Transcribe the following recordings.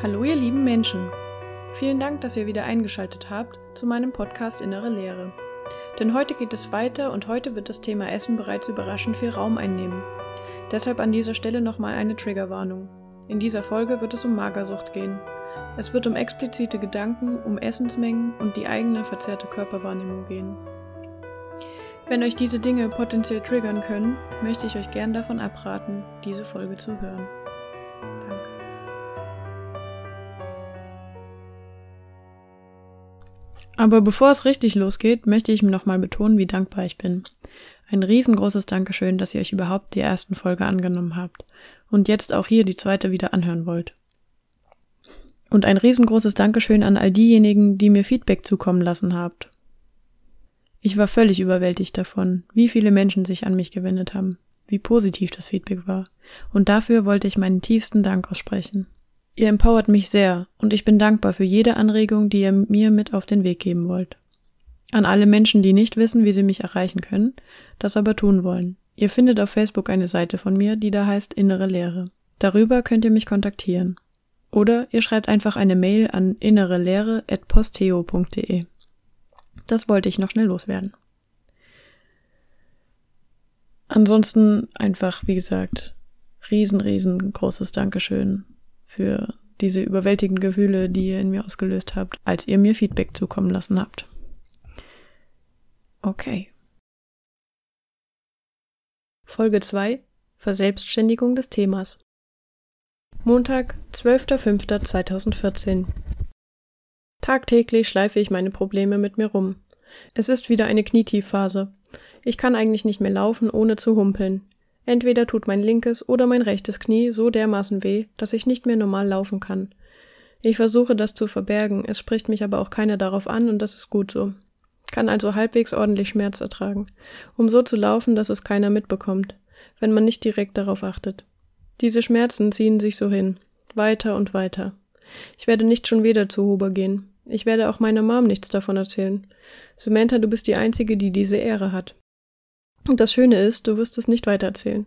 Hallo ihr lieben Menschen. Vielen Dank, dass ihr wieder eingeschaltet habt zu meinem Podcast Innere Lehre. Denn heute geht es weiter und heute wird das Thema Essen bereits überraschend viel Raum einnehmen. Deshalb an dieser Stelle nochmal eine Triggerwarnung. In dieser Folge wird es um Magersucht gehen. Es wird um explizite Gedanken, um Essensmengen und die eigene verzerrte Körperwahrnehmung gehen. Wenn euch diese Dinge potenziell triggern können, möchte ich euch gern davon abraten, diese Folge zu hören. Aber bevor es richtig losgeht, möchte ich nochmal betonen, wie dankbar ich bin. Ein riesengroßes Dankeschön, dass ihr euch überhaupt die ersten Folge angenommen habt und jetzt auch hier die zweite wieder anhören wollt. Und ein riesengroßes Dankeschön an all diejenigen, die mir Feedback zukommen lassen habt. Ich war völlig überwältigt davon, wie viele Menschen sich an mich gewendet haben, wie positiv das Feedback war, und dafür wollte ich meinen tiefsten Dank aussprechen. Ihr empowert mich sehr und ich bin dankbar für jede Anregung, die ihr mir mit auf den Weg geben wollt. An alle Menschen, die nicht wissen, wie sie mich erreichen können, das aber tun wollen. Ihr findet auf Facebook eine Seite von mir, die da heißt Innere Lehre. Darüber könnt ihr mich kontaktieren. Oder ihr schreibt einfach eine Mail an innerelehre.posteo.de. Das wollte ich noch schnell loswerden. Ansonsten einfach, wie gesagt, riesen, riesengroßes Dankeschön für diese überwältigenden Gefühle, die ihr in mir ausgelöst habt, als ihr mir Feedback zukommen lassen habt. Okay. Folge 2 Verselbstständigung des Themas. Montag, 12.05.2014. Tagtäglich schleife ich meine Probleme mit mir rum. Es ist wieder eine Knietiefphase. Ich kann eigentlich nicht mehr laufen, ohne zu humpeln. Entweder tut mein linkes oder mein rechtes Knie so dermaßen weh, dass ich nicht mehr normal laufen kann. Ich versuche das zu verbergen, es spricht mich aber auch keiner darauf an und das ist gut so. Kann also halbwegs ordentlich Schmerz ertragen, um so zu laufen, dass es keiner mitbekommt, wenn man nicht direkt darauf achtet. Diese Schmerzen ziehen sich so hin, weiter und weiter. Ich werde nicht schon wieder zu Huber gehen. Ich werde auch meiner Mom nichts davon erzählen. Samantha, du bist die Einzige, die diese Ehre hat. Und das Schöne ist, du wirst es nicht weitererzählen.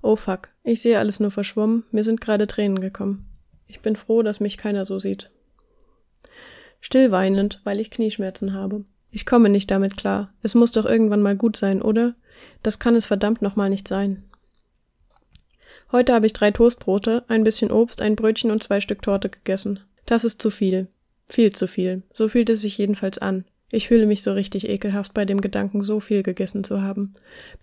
Oh fuck, ich sehe alles nur verschwommen, mir sind gerade Tränen gekommen. Ich bin froh, dass mich keiner so sieht. Still weinend, weil ich Knieschmerzen habe. Ich komme nicht damit klar. Es muss doch irgendwann mal gut sein, oder? Das kann es verdammt nochmal nicht sein. Heute habe ich drei Toastbrote, ein bisschen Obst, ein Brötchen und zwei Stück Torte gegessen. Das ist zu viel. Viel zu viel. So fühlt es sich jedenfalls an. Ich fühle mich so richtig ekelhaft bei dem Gedanken, so viel gegessen zu haben.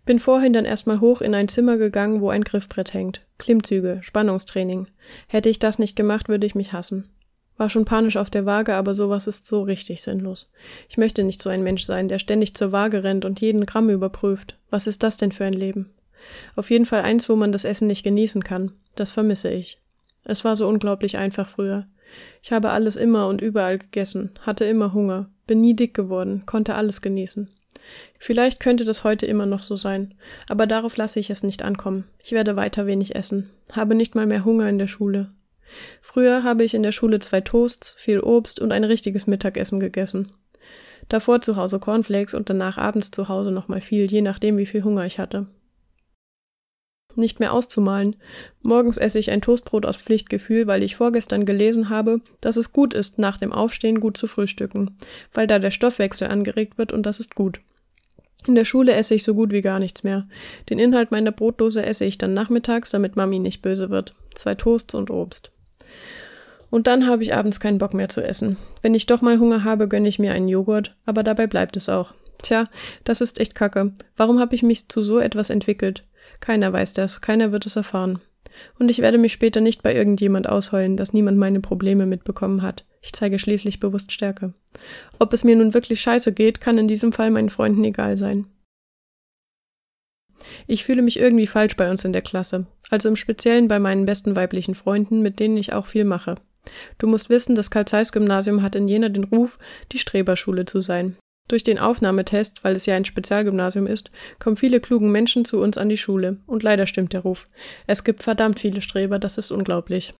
Bin vorhin dann erstmal hoch in ein Zimmer gegangen, wo ein Griffbrett hängt. Klimmzüge, Spannungstraining. Hätte ich das nicht gemacht, würde ich mich hassen. War schon panisch auf der Waage, aber sowas ist so richtig sinnlos. Ich möchte nicht so ein Mensch sein, der ständig zur Waage rennt und jeden Gramm überprüft. Was ist das denn für ein Leben? Auf jeden Fall eins, wo man das Essen nicht genießen kann. Das vermisse ich. Es war so unglaublich einfach früher. Ich habe alles immer und überall gegessen, hatte immer Hunger, bin nie dick geworden, konnte alles genießen. Vielleicht könnte das heute immer noch so sein, aber darauf lasse ich es nicht ankommen. Ich werde weiter wenig essen, habe nicht mal mehr Hunger in der Schule. Früher habe ich in der Schule zwei Toasts, viel Obst und ein richtiges Mittagessen gegessen. Davor zu Hause Cornflakes und danach abends zu Hause nochmal viel, je nachdem, wie viel Hunger ich hatte nicht mehr auszumalen. Morgens esse ich ein Toastbrot aus Pflichtgefühl, weil ich vorgestern gelesen habe, dass es gut ist, nach dem Aufstehen gut zu frühstücken, weil da der Stoffwechsel angeregt wird und das ist gut. In der Schule esse ich so gut wie gar nichts mehr. Den Inhalt meiner Brotdose esse ich dann nachmittags, damit Mami nicht böse wird. Zwei Toasts und Obst. Und dann habe ich abends keinen Bock mehr zu essen. Wenn ich doch mal Hunger habe, gönne ich mir einen Joghurt, aber dabei bleibt es auch. Tja, das ist echt kacke. Warum habe ich mich zu so etwas entwickelt? Keiner weiß das, keiner wird es erfahren. Und ich werde mich später nicht bei irgendjemand ausheulen, dass niemand meine Probleme mitbekommen hat. Ich zeige schließlich bewusst Stärke. Ob es mir nun wirklich scheiße geht, kann in diesem Fall meinen Freunden egal sein. Ich fühle mich irgendwie falsch bei uns in der Klasse, also im Speziellen bei meinen besten weiblichen Freunden, mit denen ich auch viel mache. Du musst wissen, das Karl-Zeiss-Gymnasium hat in Jena den Ruf, die Streberschule zu sein. Durch den Aufnahmetest, weil es ja ein Spezialgymnasium ist, kommen viele klugen Menschen zu uns an die Schule. Und leider stimmt der Ruf. Es gibt verdammt viele Streber, das ist unglaublich.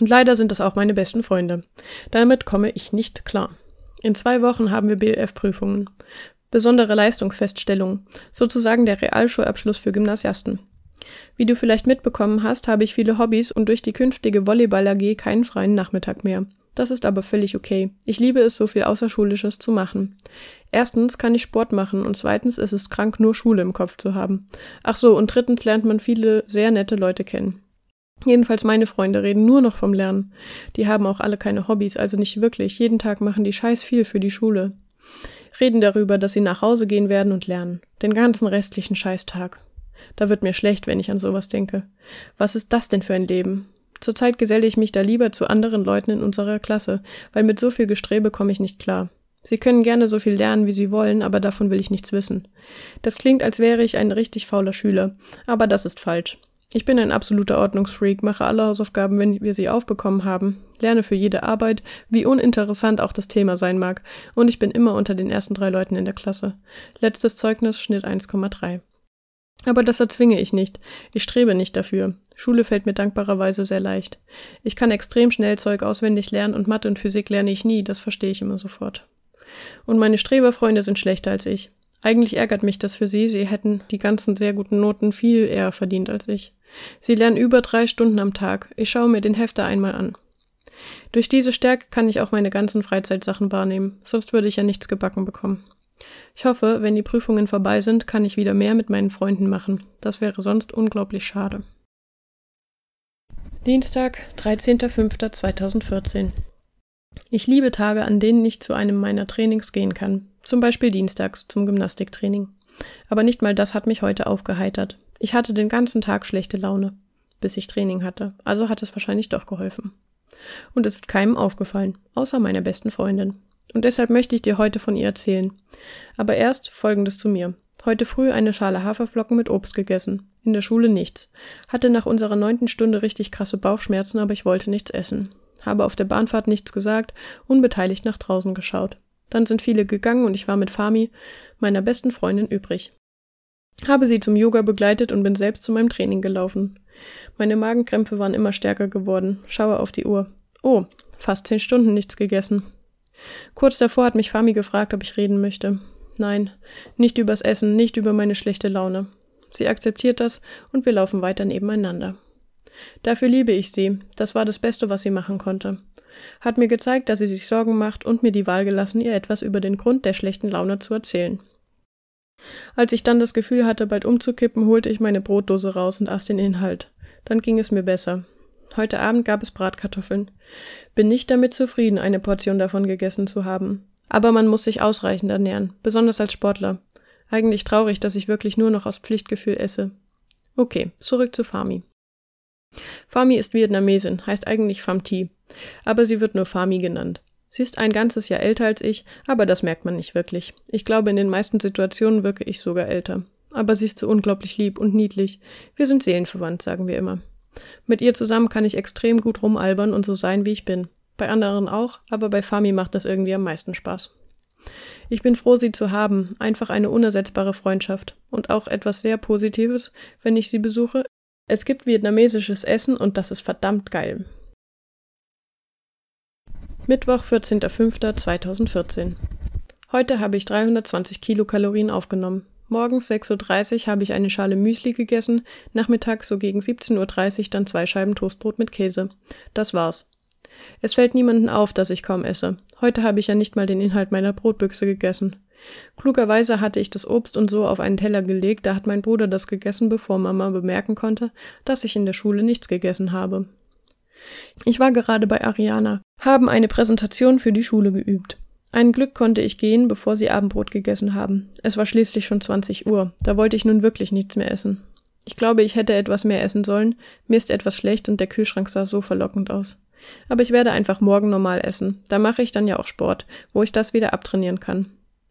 Und leider sind das auch meine besten Freunde. Damit komme ich nicht klar. In zwei Wochen haben wir BLF-Prüfungen. Besondere Leistungsfeststellungen, sozusagen der Realschulabschluss für Gymnasiasten. Wie du vielleicht mitbekommen hast, habe ich viele Hobbys und durch die künftige Volleyball AG keinen freien Nachmittag mehr. Das ist aber völlig okay. Ich liebe es, so viel Außerschulisches zu machen. Erstens kann ich Sport machen und zweitens ist es krank, nur Schule im Kopf zu haben. Ach so, und drittens lernt man viele sehr nette Leute kennen. Jedenfalls meine Freunde reden nur noch vom Lernen. Die haben auch alle keine Hobbys, also nicht wirklich. Jeden Tag machen die scheiß viel für die Schule. Reden darüber, dass sie nach Hause gehen werden und lernen. Den ganzen restlichen Scheißtag. Da wird mir schlecht, wenn ich an sowas denke. Was ist das denn für ein Leben? Zurzeit geselle ich mich da lieber zu anderen Leuten in unserer Klasse, weil mit so viel Gestrebe komme ich nicht klar. Sie können gerne so viel lernen, wie sie wollen, aber davon will ich nichts wissen. Das klingt, als wäre ich ein richtig fauler Schüler, aber das ist falsch. Ich bin ein absoluter Ordnungsfreak, mache alle Hausaufgaben, wenn wir sie aufbekommen haben, lerne für jede Arbeit, wie uninteressant auch das Thema sein mag, und ich bin immer unter den ersten drei Leuten in der Klasse. Letztes Zeugnis Schnitt 1,3. Aber das erzwinge ich nicht. Ich strebe nicht dafür. Schule fällt mir dankbarerweise sehr leicht. Ich kann extrem schnell Zeug auswendig lernen und Mathe und Physik lerne ich nie, das verstehe ich immer sofort. Und meine Streberfreunde sind schlechter als ich. Eigentlich ärgert mich das für sie, sie hätten die ganzen sehr guten Noten viel eher verdient als ich. Sie lernen über drei Stunden am Tag. Ich schaue mir den Hefter einmal an. Durch diese Stärke kann ich auch meine ganzen Freizeitsachen wahrnehmen, sonst würde ich ja nichts gebacken bekommen. Ich hoffe, wenn die Prüfungen vorbei sind, kann ich wieder mehr mit meinen Freunden machen. Das wäre sonst unglaublich schade. Dienstag, 13.05.2014. Ich liebe Tage, an denen ich zu einem meiner Trainings gehen kann. Zum Beispiel dienstags zum Gymnastiktraining. Aber nicht mal das hat mich heute aufgeheitert. Ich hatte den ganzen Tag schlechte Laune, bis ich Training hatte. Also hat es wahrscheinlich doch geholfen. Und es ist keinem aufgefallen, außer meiner besten Freundin. Und deshalb möchte ich dir heute von ihr erzählen. Aber erst Folgendes zu mir. Heute früh eine Schale Haferflocken mit Obst gegessen. In der Schule nichts. Hatte nach unserer neunten Stunde richtig krasse Bauchschmerzen, aber ich wollte nichts essen. Habe auf der Bahnfahrt nichts gesagt, unbeteiligt nach draußen geschaut. Dann sind viele gegangen und ich war mit Fami, meiner besten Freundin, übrig. Habe sie zum Yoga begleitet und bin selbst zu meinem Training gelaufen. Meine Magenkrämpfe waren immer stärker geworden. Schaue auf die Uhr. Oh, fast zehn Stunden nichts gegessen. Kurz davor hat mich Fami gefragt, ob ich reden möchte. Nein, nicht übers Essen, nicht über meine schlechte Laune. Sie akzeptiert das und wir laufen weiter nebeneinander. Dafür liebe ich sie, das war das Beste, was sie machen konnte. Hat mir gezeigt, dass sie sich Sorgen macht und mir die Wahl gelassen, ihr etwas über den Grund der schlechten Laune zu erzählen. Als ich dann das Gefühl hatte, bald umzukippen, holte ich meine Brotdose raus und aß den Inhalt. Dann ging es mir besser. Heute Abend gab es Bratkartoffeln. Bin nicht damit zufrieden, eine Portion davon gegessen zu haben. Aber man muss sich ausreichend ernähren, besonders als Sportler. Eigentlich traurig, dass ich wirklich nur noch aus Pflichtgefühl esse. Okay, zurück zu Fami. Fami ist Vietnamesin, heißt eigentlich Pham Thi, aber sie wird nur Fami genannt. Sie ist ein ganzes Jahr älter als ich, aber das merkt man nicht wirklich. Ich glaube, in den meisten Situationen wirke ich sogar älter. Aber sie ist so unglaublich lieb und niedlich. Wir sind seelenverwandt, sagen wir immer. Mit ihr zusammen kann ich extrem gut rumalbern und so sein, wie ich bin. Bei anderen auch, aber bei Fami macht das irgendwie am meisten Spaß. Ich bin froh, sie zu haben, einfach eine unersetzbare Freundschaft und auch etwas sehr Positives, wenn ich sie besuche. Es gibt vietnamesisches Essen und das ist verdammt geil. Mittwoch, 14.05.2014. Heute habe ich 320 Kilokalorien aufgenommen. Morgens 6.30 Uhr habe ich eine Schale Müsli gegessen, nachmittags so gegen 17.30 Uhr dann zwei Scheiben Toastbrot mit Käse. Das war's. Es fällt niemanden auf, dass ich kaum esse. Heute habe ich ja nicht mal den Inhalt meiner Brotbüchse gegessen. Klugerweise hatte ich das Obst und so auf einen Teller gelegt, da hat mein Bruder das gegessen, bevor Mama bemerken konnte, dass ich in der Schule nichts gegessen habe. Ich war gerade bei Ariana, haben eine Präsentation für die Schule geübt. Ein Glück konnte ich gehen, bevor sie Abendbrot gegessen haben. Es war schließlich schon 20 Uhr. Da wollte ich nun wirklich nichts mehr essen. Ich glaube, ich hätte etwas mehr essen sollen. Mir ist etwas schlecht und der Kühlschrank sah so verlockend aus. Aber ich werde einfach morgen normal essen. Da mache ich dann ja auch Sport, wo ich das wieder abtrainieren kann.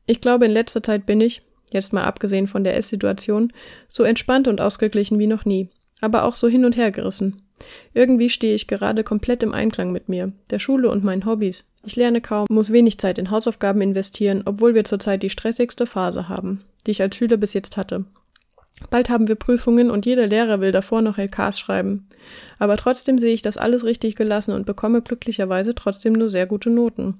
Ich glaube, in letzter Zeit bin ich, jetzt mal abgesehen von der Esssituation, so entspannt und ausgeglichen wie noch nie. Aber auch so hin und her gerissen. Irgendwie stehe ich gerade komplett im Einklang mit mir, der Schule und meinen Hobbys. Ich lerne kaum, muss wenig Zeit in Hausaufgaben investieren, obwohl wir zurzeit die stressigste Phase haben, die ich als Schüler bis jetzt hatte. Bald haben wir Prüfungen und jeder Lehrer will davor noch LKs schreiben. Aber trotzdem sehe ich das alles richtig gelassen und bekomme glücklicherweise trotzdem nur sehr gute Noten.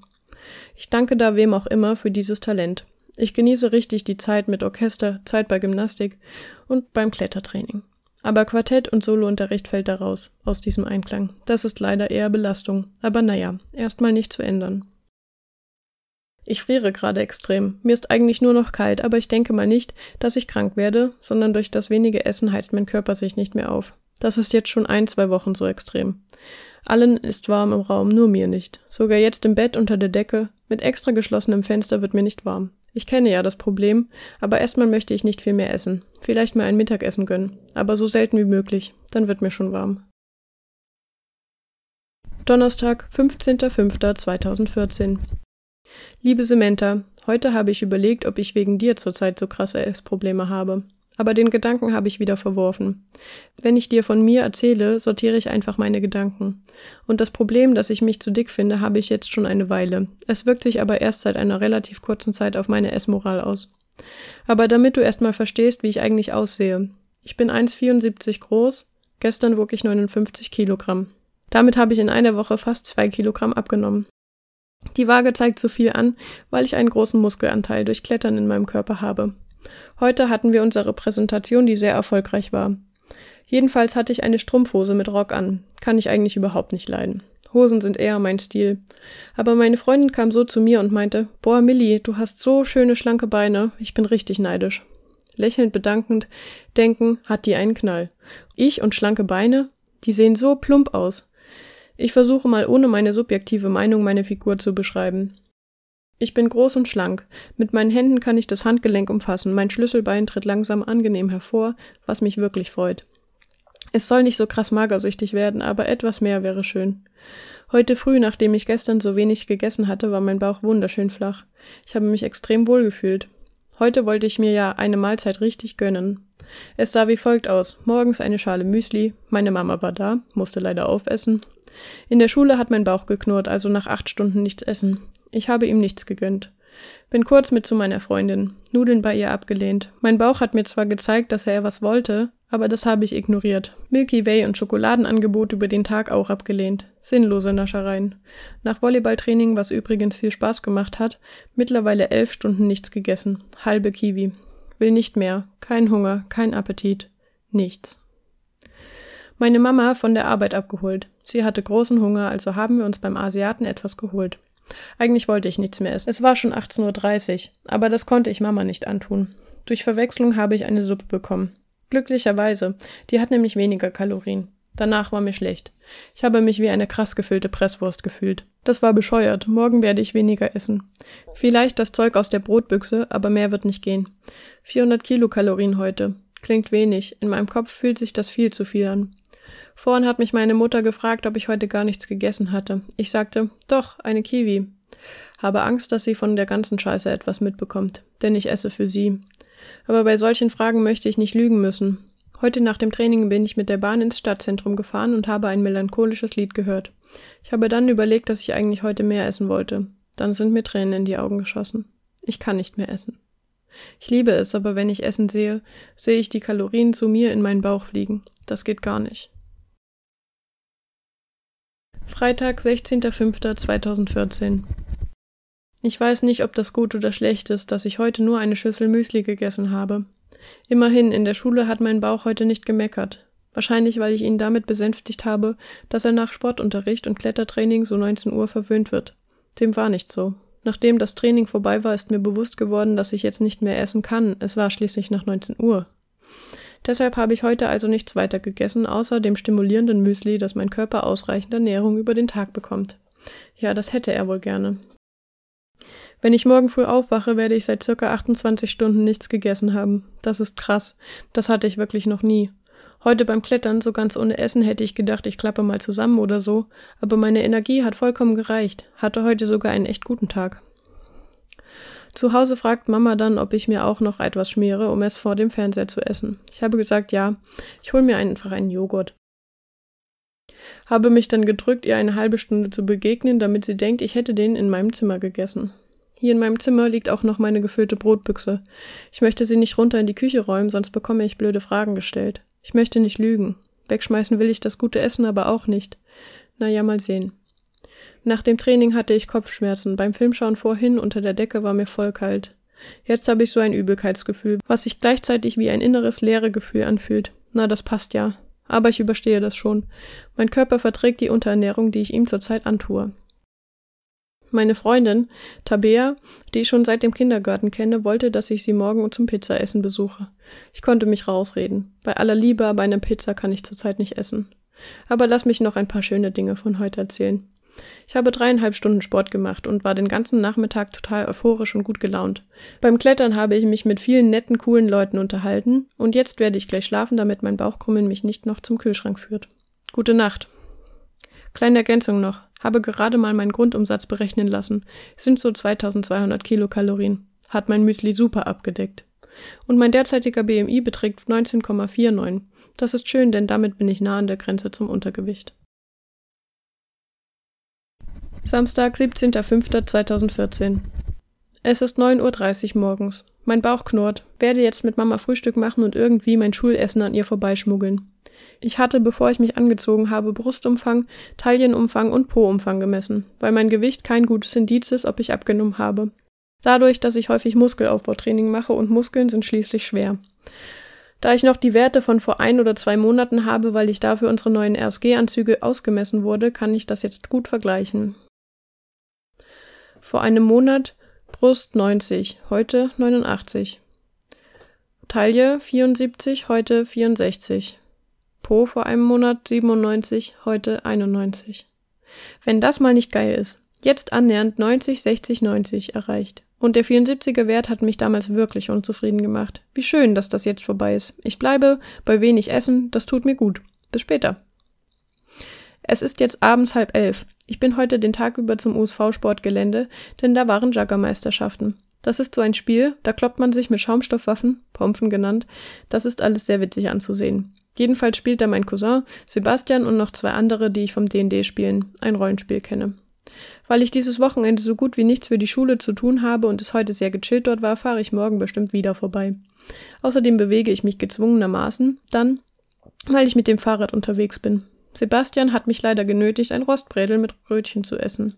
Ich danke da wem auch immer für dieses Talent. Ich genieße richtig die Zeit mit Orchester, Zeit bei Gymnastik und beim Klettertraining. Aber Quartett und Solounterricht fällt da raus, aus diesem Einklang. Das ist leider eher Belastung. Aber naja, erstmal nicht zu ändern. Ich friere gerade extrem. Mir ist eigentlich nur noch kalt, aber ich denke mal nicht, dass ich krank werde, sondern durch das wenige Essen heizt mein Körper sich nicht mehr auf. Das ist jetzt schon ein, zwei Wochen so extrem. Allen ist warm im Raum, nur mir nicht. Sogar jetzt im Bett unter der Decke, mit extra geschlossenem Fenster wird mir nicht warm. Ich kenne ja das Problem, aber erstmal möchte ich nicht viel mehr essen. Vielleicht mal ein Mittagessen gönnen, aber so selten wie möglich, dann wird mir schon warm. Donnerstag, 15.05.2014 Liebe Samantha, heute habe ich überlegt, ob ich wegen dir zurzeit so krasse Essprobleme habe. Aber den Gedanken habe ich wieder verworfen. Wenn ich dir von mir erzähle, sortiere ich einfach meine Gedanken. Und das Problem, dass ich mich zu dick finde, habe ich jetzt schon eine Weile. Es wirkt sich aber erst seit einer relativ kurzen Zeit auf meine Essmoral aus. Aber damit du erstmal verstehst, wie ich eigentlich aussehe. Ich bin 1,74 groß, gestern wog ich 59 Kilogramm. Damit habe ich in einer Woche fast zwei Kilogramm abgenommen. Die Waage zeigt so viel an, weil ich einen großen Muskelanteil durch Klettern in meinem Körper habe. Heute hatten wir unsere Präsentation, die sehr erfolgreich war. Jedenfalls hatte ich eine Strumpfhose mit Rock an. Kann ich eigentlich überhaupt nicht leiden. Hosen sind eher mein Stil. Aber meine Freundin kam so zu mir und meinte, boah, Millie, du hast so schöne schlanke Beine, ich bin richtig neidisch. Lächelnd bedankend, denken, hat die einen Knall. Ich und schlanke Beine? Die sehen so plump aus. Ich versuche mal ohne meine subjektive Meinung meine Figur zu beschreiben. Ich bin groß und schlank. Mit meinen Händen kann ich das Handgelenk umfassen. Mein Schlüsselbein tritt langsam angenehm hervor, was mich wirklich freut. Es soll nicht so krass magersüchtig werden, aber etwas mehr wäre schön. Heute früh, nachdem ich gestern so wenig gegessen hatte, war mein Bauch wunderschön flach. Ich habe mich extrem wohl gefühlt. Heute wollte ich mir ja eine Mahlzeit richtig gönnen. Es sah wie folgt aus. Morgens eine Schale Müsli. Meine Mama war da, musste leider aufessen. In der Schule hat mein Bauch geknurrt, also nach acht Stunden nichts essen. Ich habe ihm nichts gegönnt. Bin kurz mit zu meiner Freundin. Nudeln bei ihr abgelehnt. Mein Bauch hat mir zwar gezeigt, dass er was wollte, aber das habe ich ignoriert. Milky Way und Schokoladenangebot über den Tag auch abgelehnt. Sinnlose Naschereien. Nach Volleyballtraining, was übrigens viel Spaß gemacht hat, mittlerweile elf Stunden nichts gegessen. Halbe Kiwi. Will nicht mehr. Kein Hunger, kein Appetit. Nichts. Meine Mama von der Arbeit abgeholt. Sie hatte großen Hunger, also haben wir uns beim Asiaten etwas geholt. Eigentlich wollte ich nichts mehr essen. Es war schon 18.30 Uhr, aber das konnte ich Mama nicht antun. Durch Verwechslung habe ich eine Suppe bekommen. Glücklicherweise, die hat nämlich weniger Kalorien. Danach war mir schlecht. Ich habe mich wie eine krass gefüllte Presswurst gefühlt. Das war bescheuert. Morgen werde ich weniger essen. Vielleicht das Zeug aus der Brotbüchse, aber mehr wird nicht gehen. 400 Kilokalorien heute. Klingt wenig. In meinem Kopf fühlt sich das viel zu viel an. Vorhin hat mich meine Mutter gefragt, ob ich heute gar nichts gegessen hatte. Ich sagte, doch, eine Kiwi. Habe Angst, dass sie von der ganzen Scheiße etwas mitbekommt, denn ich esse für sie. Aber bei solchen Fragen möchte ich nicht lügen müssen. Heute nach dem Training bin ich mit der Bahn ins Stadtzentrum gefahren und habe ein melancholisches Lied gehört. Ich habe dann überlegt, dass ich eigentlich heute mehr essen wollte. Dann sind mir Tränen in die Augen geschossen. Ich kann nicht mehr essen. Ich liebe es, aber wenn ich Essen sehe, sehe ich die Kalorien zu mir in meinen Bauch fliegen. Das geht gar nicht. Freitag, 16.05.2014. Ich weiß nicht, ob das gut oder schlecht ist, dass ich heute nur eine Schüssel Müsli gegessen habe. Immerhin, in der Schule hat mein Bauch heute nicht gemeckert. Wahrscheinlich, weil ich ihn damit besänftigt habe, dass er nach Sportunterricht und Klettertraining so 19 Uhr verwöhnt wird. Dem war nicht so. Nachdem das Training vorbei war, ist mir bewusst geworden, dass ich jetzt nicht mehr essen kann. Es war schließlich nach 19 Uhr. Deshalb habe ich heute also nichts weiter gegessen, außer dem stimulierenden Müsli, dass mein Körper ausreichend Ernährung über den Tag bekommt. Ja, das hätte er wohl gerne. Wenn ich morgen früh aufwache, werde ich seit circa 28 Stunden nichts gegessen haben. Das ist krass. Das hatte ich wirklich noch nie. Heute beim Klettern, so ganz ohne Essen, hätte ich gedacht, ich klappe mal zusammen oder so, aber meine Energie hat vollkommen gereicht, hatte heute sogar einen echt guten Tag. Zu Hause fragt Mama dann, ob ich mir auch noch etwas schmiere, um es vor dem Fernseher zu essen. Ich habe gesagt, ja, ich hole mir einfach einen Joghurt. Habe mich dann gedrückt, ihr eine halbe Stunde zu begegnen, damit sie denkt, ich hätte den in meinem Zimmer gegessen. Hier in meinem Zimmer liegt auch noch meine gefüllte Brotbüchse. Ich möchte sie nicht runter in die Küche räumen, sonst bekomme ich blöde Fragen gestellt. Ich möchte nicht lügen. Wegschmeißen will ich das gute Essen aber auch nicht. Na ja, mal sehen. Nach dem Training hatte ich Kopfschmerzen. Beim Filmschauen vorhin unter der Decke war mir voll kalt. Jetzt habe ich so ein Übelkeitsgefühl, was sich gleichzeitig wie ein inneres leere Gefühl anfühlt. Na, das passt ja. Aber ich überstehe das schon. Mein Körper verträgt die Unterernährung, die ich ihm zurzeit antue. Meine Freundin, Tabea, die ich schon seit dem Kindergarten kenne, wollte, dass ich sie morgen zum Pizzaessen besuche. Ich konnte mich rausreden. Bei aller Liebe, aber eine Pizza kann ich zurzeit nicht essen. Aber lass mich noch ein paar schöne Dinge von heute erzählen. Ich habe dreieinhalb Stunden Sport gemacht und war den ganzen Nachmittag total euphorisch und gut gelaunt. Beim Klettern habe ich mich mit vielen netten, coolen Leuten unterhalten und jetzt werde ich gleich schlafen, damit mein Bauchkrummeln mich nicht noch zum Kühlschrank führt. Gute Nacht. Kleine Ergänzung noch. Habe gerade mal meinen Grundumsatz berechnen lassen. Sind so 2200 Kilokalorien. Hat mein Müsli super abgedeckt. Und mein derzeitiger BMI beträgt 19,49. Das ist schön, denn damit bin ich nah an der Grenze zum Untergewicht. Samstag, 17.05.2014. Es ist 9.30 Uhr morgens. Mein Bauch knurrt, werde jetzt mit Mama Frühstück machen und irgendwie mein Schulessen an ihr vorbeischmuggeln. Ich hatte, bevor ich mich angezogen habe, Brustumfang, Taillenumfang und Po-Umfang gemessen, weil mein Gewicht kein gutes Indiz ist, ob ich abgenommen habe. Dadurch, dass ich häufig Muskelaufbautraining mache und Muskeln sind schließlich schwer. Da ich noch die Werte von vor ein oder zwei Monaten habe, weil ich dafür unsere neuen RSG-Anzüge ausgemessen wurde, kann ich das jetzt gut vergleichen. Vor einem Monat Brust 90, heute 89. Taille 74, heute 64. Po vor einem Monat 97, heute 91. Wenn das mal nicht geil ist. Jetzt annähernd 90, 60, 90 erreicht. Und der 74er Wert hat mich damals wirklich unzufrieden gemacht. Wie schön, dass das jetzt vorbei ist. Ich bleibe bei wenig Essen, das tut mir gut. Bis später. Es ist jetzt abends halb elf. Ich bin heute den Tag über zum USV-Sportgelände, denn da waren Juggermeisterschaften. Das ist so ein Spiel, da kloppt man sich mit Schaumstoffwaffen, Pompen genannt. Das ist alles sehr witzig anzusehen. Jedenfalls spielt da mein Cousin, Sebastian und noch zwei andere, die ich vom D&D spielen, ein Rollenspiel kenne. Weil ich dieses Wochenende so gut wie nichts für die Schule zu tun habe und es heute sehr gechillt dort war, fahre ich morgen bestimmt wieder vorbei. Außerdem bewege ich mich gezwungenermaßen dann, weil ich mit dem Fahrrad unterwegs bin. Sebastian hat mich leider genötigt, ein Rostbrädel mit Brötchen zu essen.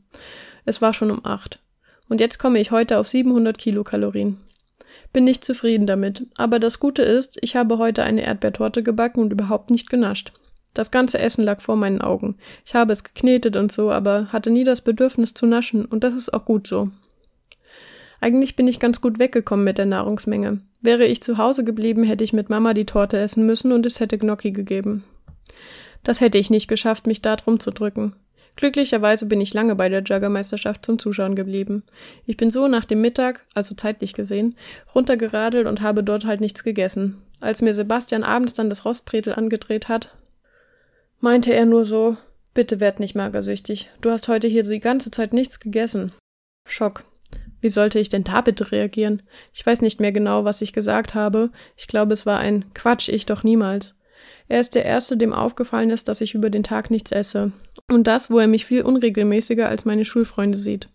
Es war schon um acht. Und jetzt komme ich heute auf 700 Kilokalorien. Bin nicht zufrieden damit, aber das Gute ist, ich habe heute eine Erdbeertorte gebacken und überhaupt nicht genascht. Das ganze Essen lag vor meinen Augen. Ich habe es geknetet und so, aber hatte nie das Bedürfnis zu naschen, und das ist auch gut so. Eigentlich bin ich ganz gut weggekommen mit der Nahrungsmenge. Wäre ich zu Hause geblieben, hätte ich mit Mama die Torte essen müssen und es hätte Gnocchi gegeben. Das hätte ich nicht geschafft, mich da drum zu drücken. Glücklicherweise bin ich lange bei der Juggermeisterschaft zum Zuschauen geblieben. Ich bin so nach dem Mittag, also zeitlich gesehen, runtergeradelt und habe dort halt nichts gegessen. Als mir Sebastian abends dann das Rostbretel angedreht hat, meinte er nur so, bitte werd nicht magersüchtig. Du hast heute hier die ganze Zeit nichts gegessen. Schock. Wie sollte ich denn da bitte reagieren? Ich weiß nicht mehr genau, was ich gesagt habe. Ich glaube, es war ein Quatsch, ich doch niemals. Er ist der Erste, dem aufgefallen ist, dass ich über den Tag nichts esse. Und das, wo er mich viel unregelmäßiger als meine Schulfreunde sieht.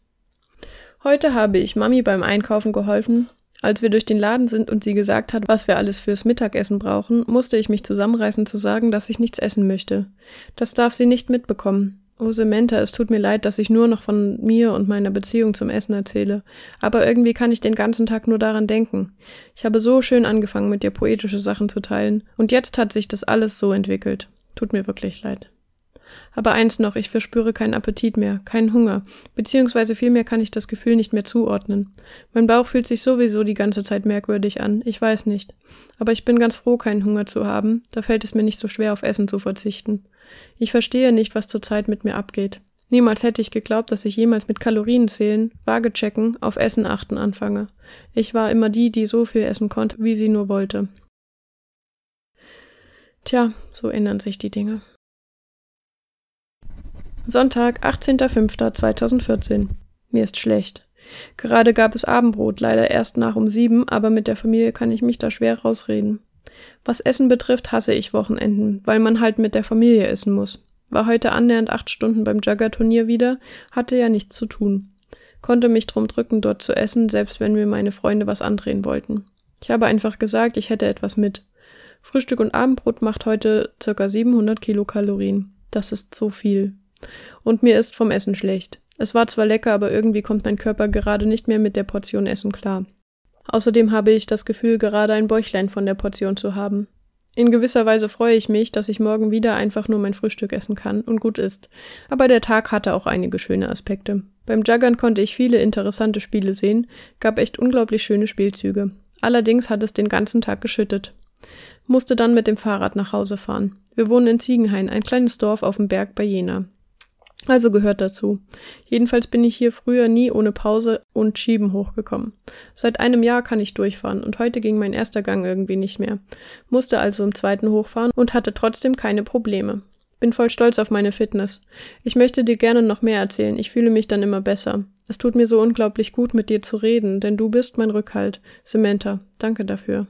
Heute habe ich Mami beim Einkaufen geholfen. Als wir durch den Laden sind und sie gesagt hat, was wir alles fürs Mittagessen brauchen, musste ich mich zusammenreißen zu sagen, dass ich nichts essen möchte. Das darf sie nicht mitbekommen. Oh Samantha, es tut mir leid, dass ich nur noch von mir und meiner Beziehung zum Essen erzähle. Aber irgendwie kann ich den ganzen Tag nur daran denken. Ich habe so schön angefangen, mit dir poetische Sachen zu teilen. Und jetzt hat sich das alles so entwickelt. Tut mir wirklich leid. Aber eins noch, ich verspüre keinen Appetit mehr, keinen Hunger, beziehungsweise vielmehr kann ich das Gefühl nicht mehr zuordnen. Mein Bauch fühlt sich sowieso die ganze Zeit merkwürdig an, ich weiß nicht. Aber ich bin ganz froh, keinen Hunger zu haben, da fällt es mir nicht so schwer, auf Essen zu verzichten. Ich verstehe nicht, was zurzeit mit mir abgeht. Niemals hätte ich geglaubt, dass ich jemals mit Kalorien zählen, Waage checken, auf Essen achten anfange. Ich war immer die, die so viel essen konnte, wie sie nur wollte. Tja, so ändern sich die Dinge. Sonntag, 18.05.2014. Mir ist schlecht. Gerade gab es Abendbrot, leider erst nach um sieben, aber mit der Familie kann ich mich da schwer rausreden. Was Essen betrifft, hasse ich Wochenenden, weil man halt mit der Familie essen muss. War heute annähernd acht Stunden beim Jugger-Turnier wieder, hatte ja nichts zu tun. Konnte mich drum drücken, dort zu essen, selbst wenn mir meine Freunde was andrehen wollten. Ich habe einfach gesagt, ich hätte etwas mit. Frühstück und Abendbrot macht heute circa 700 Kilokalorien. Das ist so viel. Und mir ist vom Essen schlecht. Es war zwar lecker, aber irgendwie kommt mein Körper gerade nicht mehr mit der Portion Essen klar. Außerdem habe ich das Gefühl, gerade ein Bäuchlein von der Portion zu haben. In gewisser Weise freue ich mich, dass ich morgen wieder einfach nur mein Frühstück essen kann und gut ist. Aber der Tag hatte auch einige schöne Aspekte. Beim Juggern konnte ich viele interessante Spiele sehen, gab echt unglaublich schöne Spielzüge. Allerdings hat es den ganzen Tag geschüttet. Musste dann mit dem Fahrrad nach Hause fahren. Wir wohnen in Ziegenhain, ein kleines Dorf auf dem Berg bei Jena. Also gehört dazu. Jedenfalls bin ich hier früher nie ohne Pause und Schieben hochgekommen. Seit einem Jahr kann ich durchfahren und heute ging mein erster Gang irgendwie nicht mehr. Musste also im zweiten hochfahren und hatte trotzdem keine Probleme. Bin voll stolz auf meine Fitness. Ich möchte dir gerne noch mehr erzählen, ich fühle mich dann immer besser. Es tut mir so unglaublich gut, mit dir zu reden, denn du bist mein Rückhalt. Samantha, danke dafür.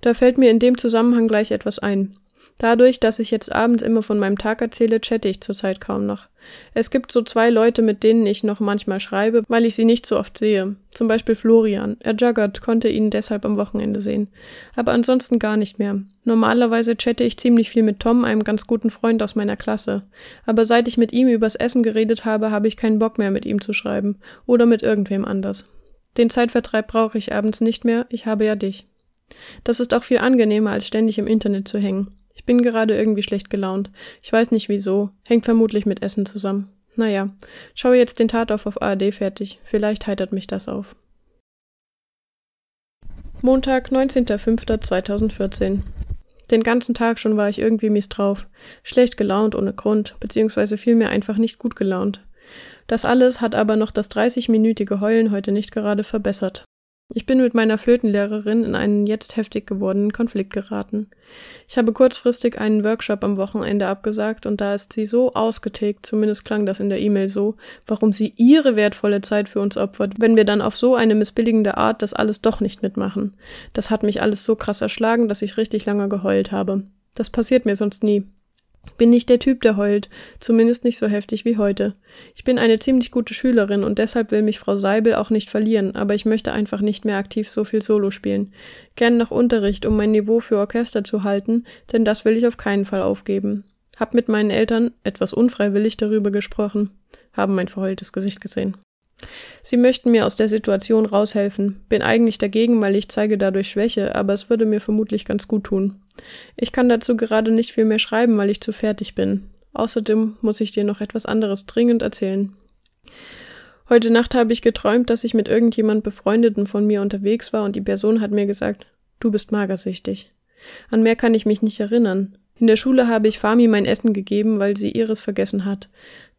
Da fällt mir in dem Zusammenhang gleich etwas ein. Dadurch, dass ich jetzt abends immer von meinem Tag erzähle, chatte ich zurzeit kaum noch. Es gibt so zwei Leute, mit denen ich noch manchmal schreibe, weil ich sie nicht so oft sehe. Zum Beispiel Florian. Er juggert, konnte ihn deshalb am Wochenende sehen. Aber ansonsten gar nicht mehr. Normalerweise chatte ich ziemlich viel mit Tom, einem ganz guten Freund aus meiner Klasse. Aber seit ich mit ihm übers Essen geredet habe, habe ich keinen Bock mehr mit ihm zu schreiben. Oder mit irgendwem anders. Den Zeitvertreib brauche ich abends nicht mehr, ich habe ja dich. Das ist auch viel angenehmer, als ständig im Internet zu hängen. Bin gerade irgendwie schlecht gelaunt. Ich weiß nicht wieso. Hängt vermutlich mit Essen zusammen. Naja, schaue jetzt den Tatort auf ARD fertig. Vielleicht heitert mich das auf. Montag, 19.05.2014. Den ganzen Tag schon war ich irgendwie mies drauf. Schlecht gelaunt ohne Grund, beziehungsweise vielmehr einfach nicht gut gelaunt. Das alles hat aber noch das 30-minütige Heulen heute nicht gerade verbessert. Ich bin mit meiner Flötenlehrerin in einen jetzt heftig gewordenen Konflikt geraten. Ich habe kurzfristig einen Workshop am Wochenende abgesagt und da ist sie so ausgetickt, zumindest klang das in der E-Mail so, warum sie ihre wertvolle Zeit für uns opfert, wenn wir dann auf so eine missbilligende Art das alles doch nicht mitmachen. Das hat mich alles so krass erschlagen, dass ich richtig lange geheult habe. Das passiert mir sonst nie. Bin nicht der Typ, der heult, zumindest nicht so heftig wie heute. Ich bin eine ziemlich gute Schülerin und deshalb will mich Frau Seibel auch nicht verlieren, aber ich möchte einfach nicht mehr aktiv so viel Solo spielen. Gern noch Unterricht, um mein Niveau für Orchester zu halten, denn das will ich auf keinen Fall aufgeben. Hab mit meinen Eltern etwas unfreiwillig darüber gesprochen, haben mein verheultes Gesicht gesehen. Sie möchten mir aus der Situation raushelfen. Bin eigentlich dagegen, weil ich zeige dadurch Schwäche, aber es würde mir vermutlich ganz gut tun. Ich kann dazu gerade nicht viel mehr schreiben, weil ich zu fertig bin. Außerdem muss ich dir noch etwas anderes dringend erzählen. Heute Nacht habe ich geträumt, dass ich mit irgendjemand Befreundeten von mir unterwegs war und die Person hat mir gesagt, du bist magersüchtig. An mehr kann ich mich nicht erinnern. In der Schule habe ich Fami mein Essen gegeben, weil sie ihres vergessen hat.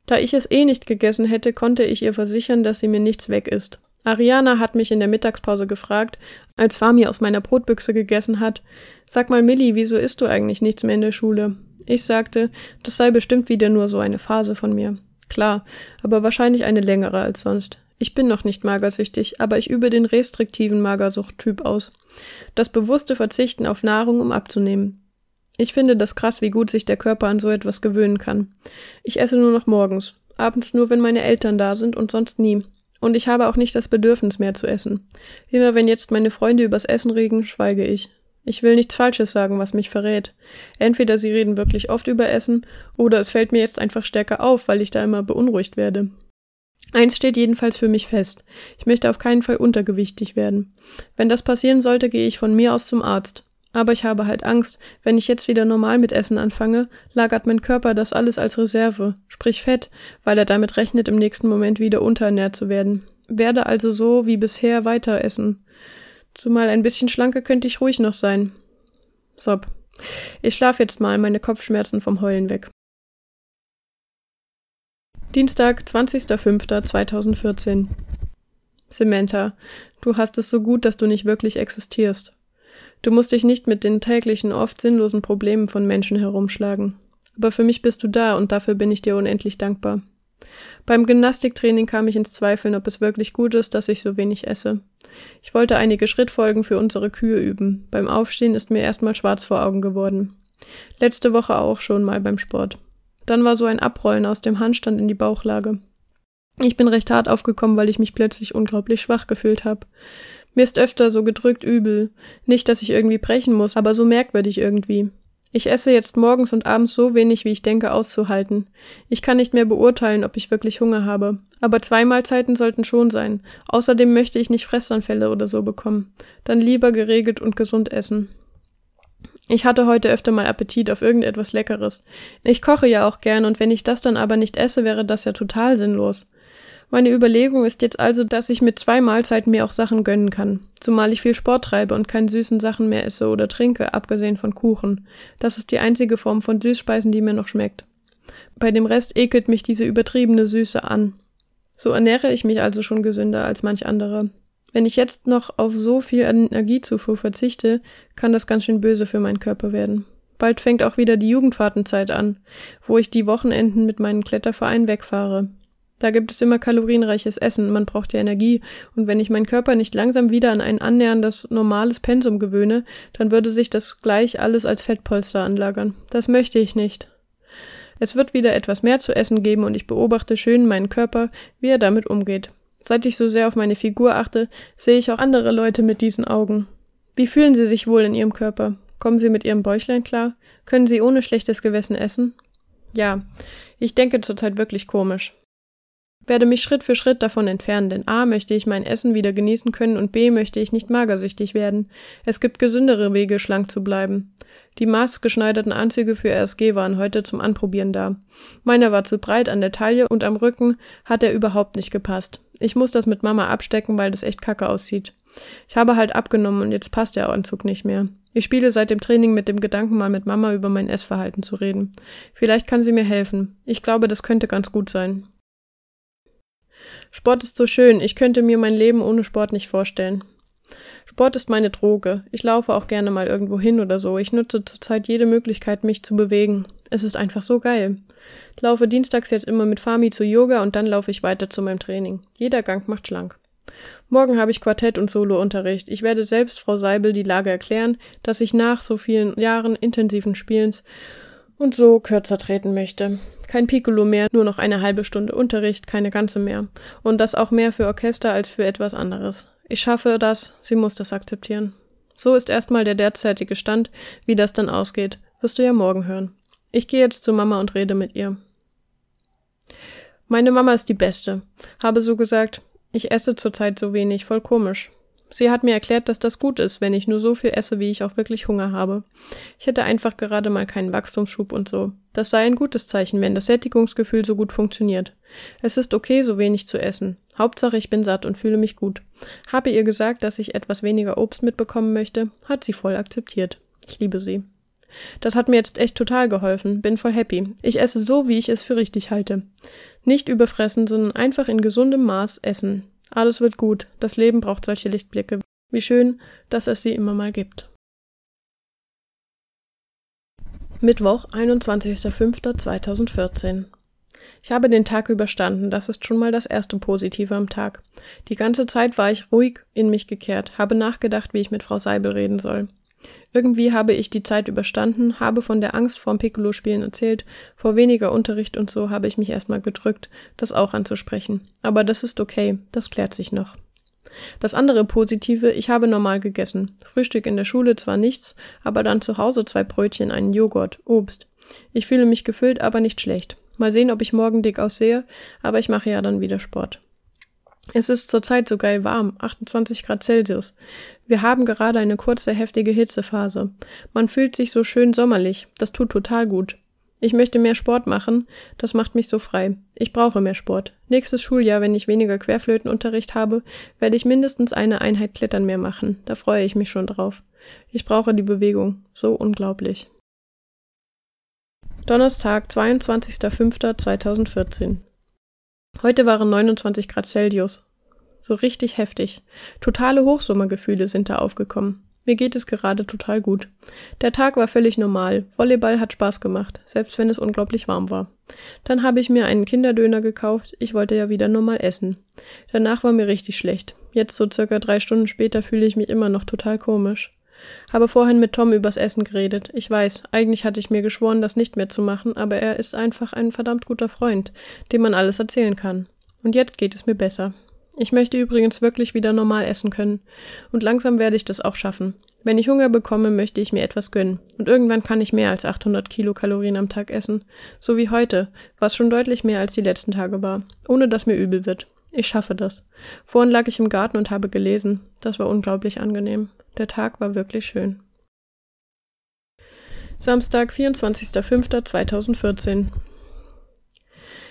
Da ich es eh nicht gegessen hätte, konnte ich ihr versichern, dass sie mir nichts weg ist. Ariana hat mich in der Mittagspause gefragt, als Fami aus meiner Brotbüchse gegessen hat, sag mal Milli, wieso isst du eigentlich nichts mehr in der Schule? Ich sagte, das sei bestimmt wieder nur so eine Phase von mir. Klar, aber wahrscheinlich eine längere als sonst. Ich bin noch nicht magersüchtig, aber ich übe den restriktiven Magersuchttyp aus. Das bewusste Verzichten auf Nahrung, um abzunehmen. Ich finde das krass, wie gut sich der Körper an so etwas gewöhnen kann. Ich esse nur noch morgens, abends nur, wenn meine Eltern da sind und sonst nie. Und ich habe auch nicht das Bedürfnis mehr zu essen. Immer wenn jetzt meine Freunde übers Essen reden, schweige ich. Ich will nichts Falsches sagen, was mich verrät. Entweder sie reden wirklich oft über Essen, oder es fällt mir jetzt einfach stärker auf, weil ich da immer beunruhigt werde. Eins steht jedenfalls für mich fest. Ich möchte auf keinen Fall untergewichtig werden. Wenn das passieren sollte, gehe ich von mir aus zum Arzt. Aber ich habe halt Angst, wenn ich jetzt wieder normal mit Essen anfange, lagert mein Körper das alles als Reserve, sprich Fett, weil er damit rechnet, im nächsten Moment wieder unterernährt zu werden. Werde also so wie bisher weiter essen. Zumal ein bisschen schlanker könnte ich ruhig noch sein. Sob. Ich schlaf jetzt mal, meine Kopfschmerzen vom Heulen weg. Dienstag, 20.05.2014 Samantha, du hast es so gut, dass du nicht wirklich existierst. Du musst dich nicht mit den täglichen, oft sinnlosen Problemen von Menschen herumschlagen. Aber für mich bist du da und dafür bin ich dir unendlich dankbar. Beim Gymnastiktraining kam ich ins Zweifeln, ob es wirklich gut ist, dass ich so wenig esse. Ich wollte einige Schrittfolgen für unsere Kühe üben. Beim Aufstehen ist mir erstmal schwarz vor Augen geworden. Letzte Woche auch schon mal beim Sport. Dann war so ein Abrollen aus dem Handstand in die Bauchlage. Ich bin recht hart aufgekommen, weil ich mich plötzlich unglaublich schwach gefühlt habe. Mir ist öfter so gedrückt übel. Nicht, dass ich irgendwie brechen muss, aber so merkwürdig irgendwie. Ich esse jetzt morgens und abends so wenig, wie ich denke, auszuhalten. Ich kann nicht mehr beurteilen, ob ich wirklich Hunger habe. Aber zwei Mahlzeiten sollten schon sein. Außerdem möchte ich nicht Fressanfälle oder so bekommen. Dann lieber geregelt und gesund essen. Ich hatte heute öfter mal Appetit auf irgendetwas Leckeres. Ich koche ja auch gern und wenn ich das dann aber nicht esse, wäre das ja total sinnlos. Meine Überlegung ist jetzt also, dass ich mit zwei Mahlzeiten mir auch Sachen gönnen kann. Zumal ich viel Sport treibe und keine süßen Sachen mehr esse oder trinke, abgesehen von Kuchen. Das ist die einzige Form von Süßspeisen, die mir noch schmeckt. Bei dem Rest ekelt mich diese übertriebene Süße an. So ernähre ich mich also schon gesünder als manch andere. Wenn ich jetzt noch auf so viel Energiezufuhr verzichte, kann das ganz schön böse für meinen Körper werden. Bald fängt auch wieder die Jugendfahrtenzeit an, wo ich die Wochenenden mit meinem Kletterverein wegfahre. Da gibt es immer kalorienreiches Essen, man braucht ja Energie, und wenn ich meinen Körper nicht langsam wieder an ein annäherndes normales Pensum gewöhne, dann würde sich das gleich alles als Fettpolster anlagern. Das möchte ich nicht. Es wird wieder etwas mehr zu essen geben und ich beobachte schön meinen Körper, wie er damit umgeht. Seit ich so sehr auf meine Figur achte, sehe ich auch andere Leute mit diesen Augen. Wie fühlen sie sich wohl in ihrem Körper? Kommen sie mit ihrem Bäuchlein klar? Können sie ohne schlechtes Gewissen essen? Ja, ich denke zurzeit wirklich komisch werde mich Schritt für Schritt davon entfernen, denn a. möchte ich mein Essen wieder genießen können und b. möchte ich nicht magersüchtig werden. Es gibt gesündere Wege, schlank zu bleiben. Die maßgeschneiderten Anzüge für RSG waren heute zum Anprobieren da. Meiner war zu breit an der Taille und am Rücken hat er überhaupt nicht gepasst. Ich muss das mit Mama abstecken, weil das echt kacke aussieht. Ich habe halt abgenommen und jetzt passt der Anzug nicht mehr. Ich spiele seit dem Training mit dem Gedanken, mal mit Mama über mein Essverhalten zu reden. Vielleicht kann sie mir helfen. Ich glaube, das könnte ganz gut sein. Sport ist so schön, ich könnte mir mein Leben ohne Sport nicht vorstellen. Sport ist meine Droge. Ich laufe auch gerne mal irgendwo hin oder so. Ich nutze zurzeit jede Möglichkeit, mich zu bewegen. Es ist einfach so geil. Ich laufe dienstags jetzt immer mit Fami zu Yoga und dann laufe ich weiter zu meinem Training. Jeder Gang macht schlank. Morgen habe ich Quartett- und Solounterricht. Ich werde selbst Frau Seibel die Lage erklären, dass ich nach so vielen Jahren intensiven Spielens und so kürzer treten möchte. Kein Piccolo mehr, nur noch eine halbe Stunde Unterricht, keine ganze mehr. Und das auch mehr für Orchester als für etwas anderes. Ich schaffe das, sie muss das akzeptieren. So ist erstmal der derzeitige Stand, wie das dann ausgeht, wirst du ja morgen hören. Ich gehe jetzt zu Mama und rede mit ihr. Meine Mama ist die Beste. Habe so gesagt, ich esse zurzeit so wenig, voll komisch. Sie hat mir erklärt, dass das gut ist, wenn ich nur so viel esse, wie ich auch wirklich Hunger habe. Ich hätte einfach gerade mal keinen Wachstumsschub und so. Das sei ein gutes Zeichen, wenn das Sättigungsgefühl so gut funktioniert. Es ist okay, so wenig zu essen. Hauptsache, ich bin satt und fühle mich gut. Habe ihr gesagt, dass ich etwas weniger Obst mitbekommen möchte, hat sie voll akzeptiert. Ich liebe sie. Das hat mir jetzt echt total geholfen. Bin voll happy. Ich esse so, wie ich es für richtig halte. Nicht überfressen, sondern einfach in gesundem Maß essen. Alles wird gut. Das Leben braucht solche Lichtblicke. Wie schön, dass es sie immer mal gibt. Mittwoch, 21.05.2014. Ich habe den Tag überstanden, das ist schon mal das erste Positive am Tag. Die ganze Zeit war ich ruhig in mich gekehrt, habe nachgedacht, wie ich mit Frau Seibel reden soll. Irgendwie habe ich die Zeit überstanden, habe von der Angst vorm Piccolo-Spielen erzählt, vor weniger Unterricht und so habe ich mich erstmal gedrückt, das auch anzusprechen. Aber das ist okay, das klärt sich noch. Das andere Positive, ich habe normal gegessen. Frühstück in der Schule zwar nichts, aber dann zu Hause zwei Brötchen, einen Joghurt, Obst. Ich fühle mich gefüllt, aber nicht schlecht. Mal sehen, ob ich morgen dick aussehe, aber ich mache ja dann wieder Sport. Es ist zurzeit so geil warm, 28 Grad Celsius. Wir haben gerade eine kurze, heftige Hitzephase. Man fühlt sich so schön sommerlich. Das tut total gut. Ich möchte mehr Sport machen. Das macht mich so frei. Ich brauche mehr Sport. Nächstes Schuljahr, wenn ich weniger Querflötenunterricht habe, werde ich mindestens eine Einheit Klettern mehr machen. Da freue ich mich schon drauf. Ich brauche die Bewegung. So unglaublich. Donnerstag, 22.05.2014 Heute waren 29 Grad Celsius. So richtig heftig. Totale Hochsommergefühle sind da aufgekommen. Mir geht es gerade total gut. Der Tag war völlig normal. Volleyball hat Spaß gemacht, selbst wenn es unglaublich warm war. Dann habe ich mir einen Kinderdöner gekauft. Ich wollte ja wieder normal essen. Danach war mir richtig schlecht. Jetzt so circa drei Stunden später fühle ich mich immer noch total komisch. Habe vorhin mit Tom übers Essen geredet. Ich weiß, eigentlich hatte ich mir geschworen, das nicht mehr zu machen, aber er ist einfach ein verdammt guter Freund, dem man alles erzählen kann. Und jetzt geht es mir besser. Ich möchte übrigens wirklich wieder normal essen können. Und langsam werde ich das auch schaffen. Wenn ich Hunger bekomme, möchte ich mir etwas gönnen. Und irgendwann kann ich mehr als 800 Kilokalorien am Tag essen. So wie heute, was schon deutlich mehr als die letzten Tage war. Ohne dass mir übel wird. Ich schaffe das. Vorhin lag ich im Garten und habe gelesen. Das war unglaublich angenehm. Der Tag war wirklich schön. Samstag, 24.05.2014.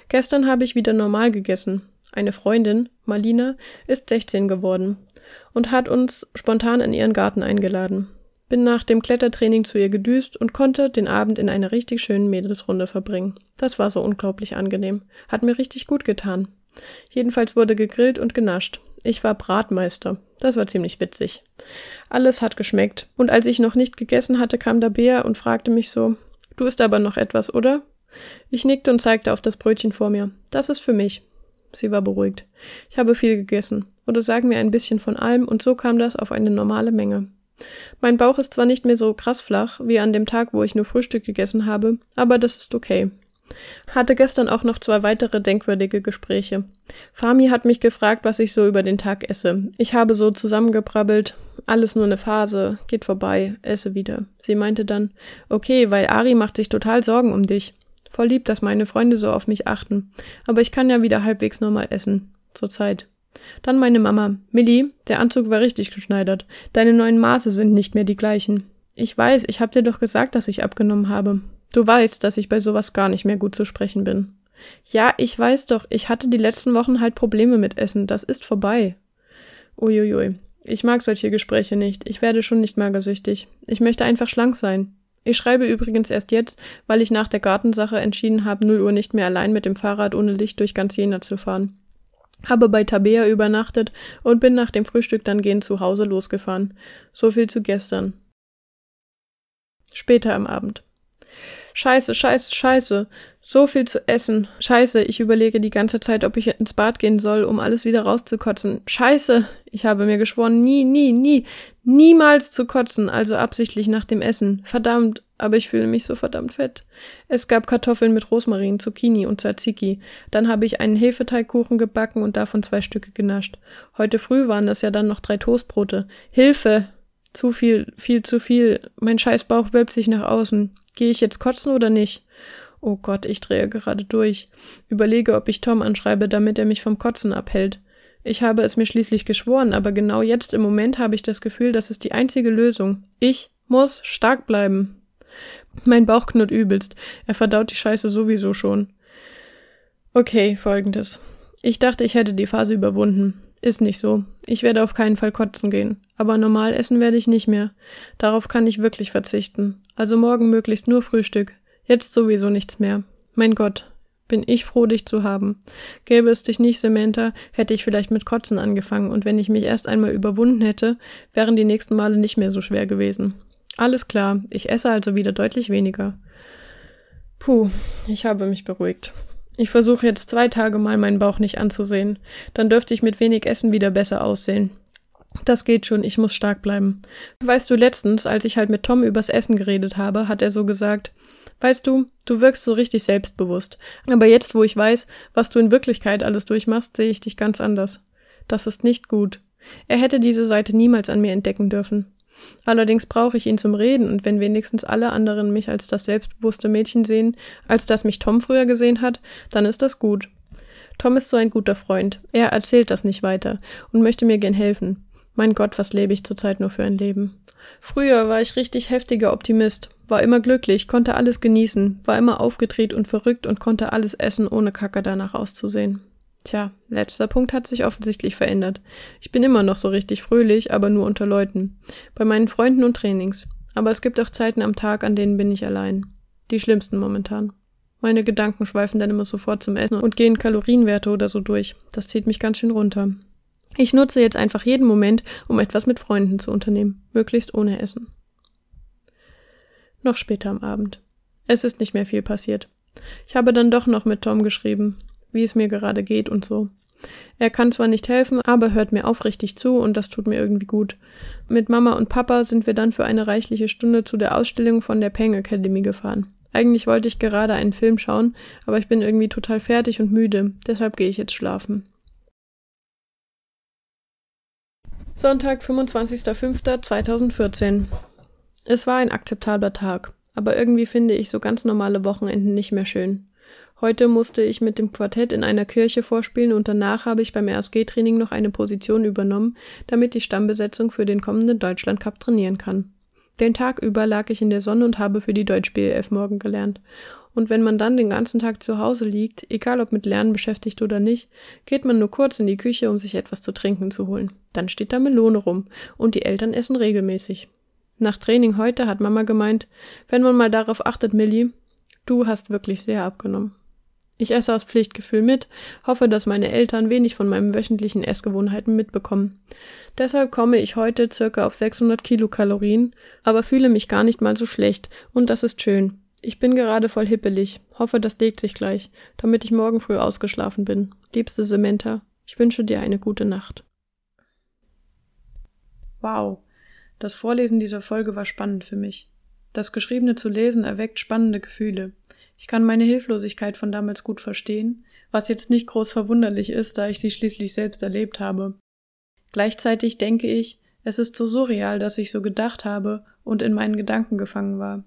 Gestern habe ich wieder normal gegessen. Eine Freundin, Marlina, ist 16 geworden und hat uns spontan in ihren Garten eingeladen. Bin nach dem Klettertraining zu ihr gedüst und konnte den Abend in einer richtig schönen Mädelsrunde verbringen. Das war so unglaublich angenehm. Hat mir richtig gut getan. Jedenfalls wurde gegrillt und genascht. Ich war Bratmeister. Das war ziemlich witzig. Alles hat geschmeckt. Und als ich noch nicht gegessen hatte, kam der Bär und fragte mich so, du isst aber noch etwas, oder? Ich nickte und zeigte auf das Brötchen vor mir. Das ist für mich. Sie war beruhigt. Ich habe viel gegessen. Oder sagen wir ein bisschen von allem, und so kam das auf eine normale Menge. Mein Bauch ist zwar nicht mehr so krass flach wie an dem Tag, wo ich nur Frühstück gegessen habe, aber das ist okay. Hatte gestern auch noch zwei weitere denkwürdige Gespräche. Fami hat mich gefragt, was ich so über den Tag esse. Ich habe so zusammengebrabbelt, alles nur eine Phase, geht vorbei, esse wieder. Sie meinte dann, okay, weil Ari macht sich total Sorgen um dich. Voll lieb, dass meine Freunde so auf mich achten. Aber ich kann ja wieder halbwegs normal essen. Zur Zeit. Dann meine Mama. Millie, der Anzug war richtig geschneidert. Deine neuen Maße sind nicht mehr die gleichen. Ich weiß, ich hab dir doch gesagt, dass ich abgenommen habe. Du weißt, dass ich bei sowas gar nicht mehr gut zu sprechen bin. Ja, ich weiß doch, ich hatte die letzten Wochen halt Probleme mit Essen. Das ist vorbei. Uiuiui. Ich mag solche Gespräche nicht. Ich werde schon nicht magersüchtig. Ich möchte einfach schlank sein. Ich schreibe übrigens erst jetzt, weil ich nach der Gartensache entschieden habe, 0 Uhr nicht mehr allein mit dem Fahrrad ohne Licht durch ganz Jena zu fahren habe bei Tabea übernachtet und bin nach dem Frühstück dann gehend zu Hause losgefahren. So viel zu gestern. Später am Abend. Scheiße, scheiße, scheiße. So viel zu essen. Scheiße, ich überlege die ganze Zeit, ob ich ins Bad gehen soll, um alles wieder rauszukotzen. Scheiße, ich habe mir geschworen, nie, nie, nie, niemals zu kotzen, also absichtlich nach dem Essen. Verdammt, aber ich fühle mich so verdammt fett. Es gab Kartoffeln mit Rosmarin, Zucchini und Tzatziki. Dann habe ich einen Hefeteigkuchen gebacken und davon zwei Stücke genascht. Heute früh waren das ja dann noch drei Toastbrote. Hilfe! Zu viel, viel zu viel. Mein Scheißbauch wölbt sich nach außen. Gehe ich jetzt kotzen oder nicht? Oh Gott, ich drehe gerade durch. Überlege, ob ich Tom anschreibe, damit er mich vom Kotzen abhält. Ich habe es mir schließlich geschworen, aber genau jetzt im Moment habe ich das Gefühl, das ist die einzige Lösung. Ich muss stark bleiben. Mein Bauch knurrt übelst. Er verdaut die Scheiße sowieso schon. Okay, folgendes. Ich dachte, ich hätte die Phase überwunden. Ist nicht so. Ich werde auf keinen Fall kotzen gehen. Aber normal essen werde ich nicht mehr. Darauf kann ich wirklich verzichten. Also morgen möglichst nur Frühstück. Jetzt sowieso nichts mehr. Mein Gott, bin ich froh, dich zu haben. Gäbe es dich nicht, Samantha, hätte ich vielleicht mit Kotzen angefangen, und wenn ich mich erst einmal überwunden hätte, wären die nächsten Male nicht mehr so schwer gewesen. Alles klar, ich esse also wieder deutlich weniger. Puh, ich habe mich beruhigt. Ich versuche jetzt zwei Tage mal meinen Bauch nicht anzusehen. Dann dürfte ich mit wenig Essen wieder besser aussehen. Das geht schon, ich muss stark bleiben. Weißt du, letztens, als ich halt mit Tom übers Essen geredet habe, hat er so gesagt, Weißt du, du wirkst so richtig selbstbewusst. Aber jetzt, wo ich weiß, was du in Wirklichkeit alles durchmachst, sehe ich dich ganz anders. Das ist nicht gut. Er hätte diese Seite niemals an mir entdecken dürfen. Allerdings brauche ich ihn zum Reden, und wenn wenigstens alle anderen mich als das selbstbewusste Mädchen sehen, als das mich Tom früher gesehen hat, dann ist das gut. Tom ist so ein guter Freund. Er erzählt das nicht weiter und möchte mir gern helfen. Mein Gott, was lebe ich zurzeit nur für ein Leben. Früher war ich richtig heftiger Optimist, war immer glücklich, konnte alles genießen, war immer aufgedreht und verrückt und konnte alles essen, ohne Kacke danach auszusehen. Tja, letzter Punkt hat sich offensichtlich verändert. Ich bin immer noch so richtig fröhlich, aber nur unter Leuten. Bei meinen Freunden und Trainings. Aber es gibt auch Zeiten am Tag, an denen bin ich allein. Die schlimmsten momentan. Meine Gedanken schweifen dann immer sofort zum Essen und gehen Kalorienwerte oder so durch. Das zieht mich ganz schön runter. Ich nutze jetzt einfach jeden Moment, um etwas mit Freunden zu unternehmen, möglichst ohne Essen. Noch später am Abend. Es ist nicht mehr viel passiert. Ich habe dann doch noch mit Tom geschrieben wie es mir gerade geht und so. Er kann zwar nicht helfen, aber hört mir aufrichtig zu und das tut mir irgendwie gut. Mit Mama und Papa sind wir dann für eine reichliche Stunde zu der Ausstellung von der Peng Academy gefahren. Eigentlich wollte ich gerade einen Film schauen, aber ich bin irgendwie total fertig und müde, deshalb gehe ich jetzt schlafen. Sonntag, 25.05.2014. Es war ein akzeptabler Tag, aber irgendwie finde ich so ganz normale Wochenenden nicht mehr schön. Heute musste ich mit dem Quartett in einer Kirche vorspielen und danach habe ich beim RSG-Training noch eine Position übernommen, damit die Stammbesetzung für den kommenden Deutschland Cup trainieren kann. Den Tag über lag ich in der Sonne und habe für die Deutsch-BLF morgen gelernt. Und wenn man dann den ganzen Tag zu Hause liegt, egal ob mit Lernen beschäftigt oder nicht, geht man nur kurz in die Küche, um sich etwas zu trinken zu holen. Dann steht da Melone rum und die Eltern essen regelmäßig. Nach Training heute hat Mama gemeint, wenn man mal darauf achtet, Millie, du hast wirklich sehr abgenommen. Ich esse aus Pflichtgefühl mit, hoffe, dass meine Eltern wenig von meinen wöchentlichen Essgewohnheiten mitbekommen. Deshalb komme ich heute circa auf 600 Kilokalorien, aber fühle mich gar nicht mal so schlecht und das ist schön. Ich bin gerade voll hippelig, hoffe, das legt sich gleich, damit ich morgen früh ausgeschlafen bin. Liebste Samantha, ich wünsche dir eine gute Nacht. Wow, das Vorlesen dieser Folge war spannend für mich. Das Geschriebene zu lesen erweckt spannende Gefühle. Ich kann meine Hilflosigkeit von damals gut verstehen, was jetzt nicht groß verwunderlich ist, da ich sie schließlich selbst erlebt habe. Gleichzeitig denke ich, es ist so surreal, dass ich so gedacht habe und in meinen Gedanken gefangen war.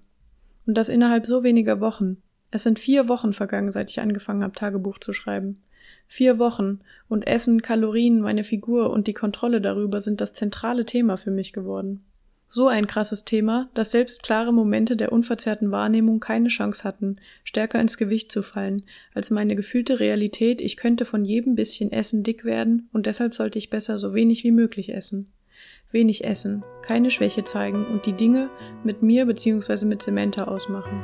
Und das innerhalb so weniger Wochen. Es sind vier Wochen vergangen, seit ich angefangen habe, Tagebuch zu schreiben. Vier Wochen und Essen, Kalorien, meine Figur und die Kontrolle darüber sind das zentrale Thema für mich geworden. So ein krasses Thema, dass selbst klare Momente der unverzerrten Wahrnehmung keine Chance hatten, stärker ins Gewicht zu fallen, als meine gefühlte Realität, ich könnte von jedem bisschen Essen dick werden und deshalb sollte ich besser so wenig wie möglich essen. Wenig essen, keine Schwäche zeigen und die Dinge mit mir bzw. mit Samantha ausmachen.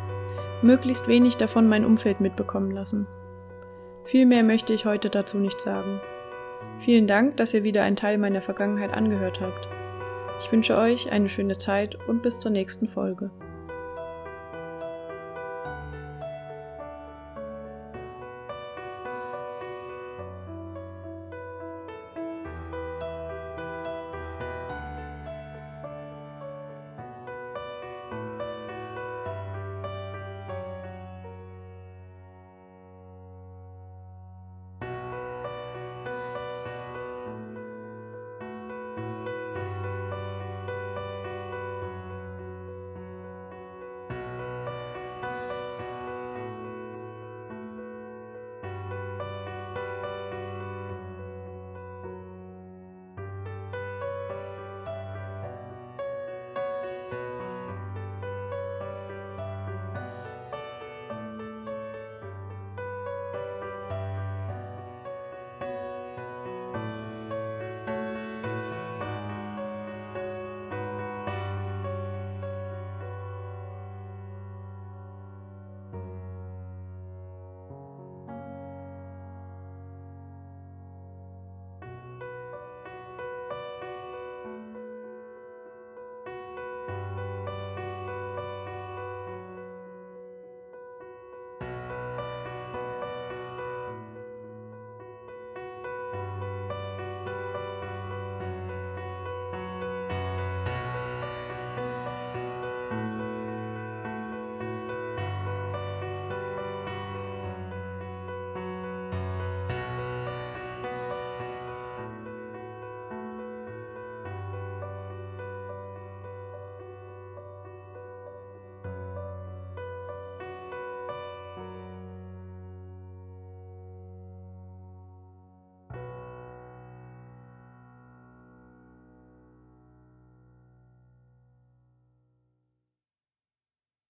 Möglichst wenig davon mein Umfeld mitbekommen lassen. Viel mehr möchte ich heute dazu nicht sagen. Vielen Dank, dass ihr wieder einen Teil meiner Vergangenheit angehört habt. Ich wünsche euch eine schöne Zeit und bis zur nächsten Folge.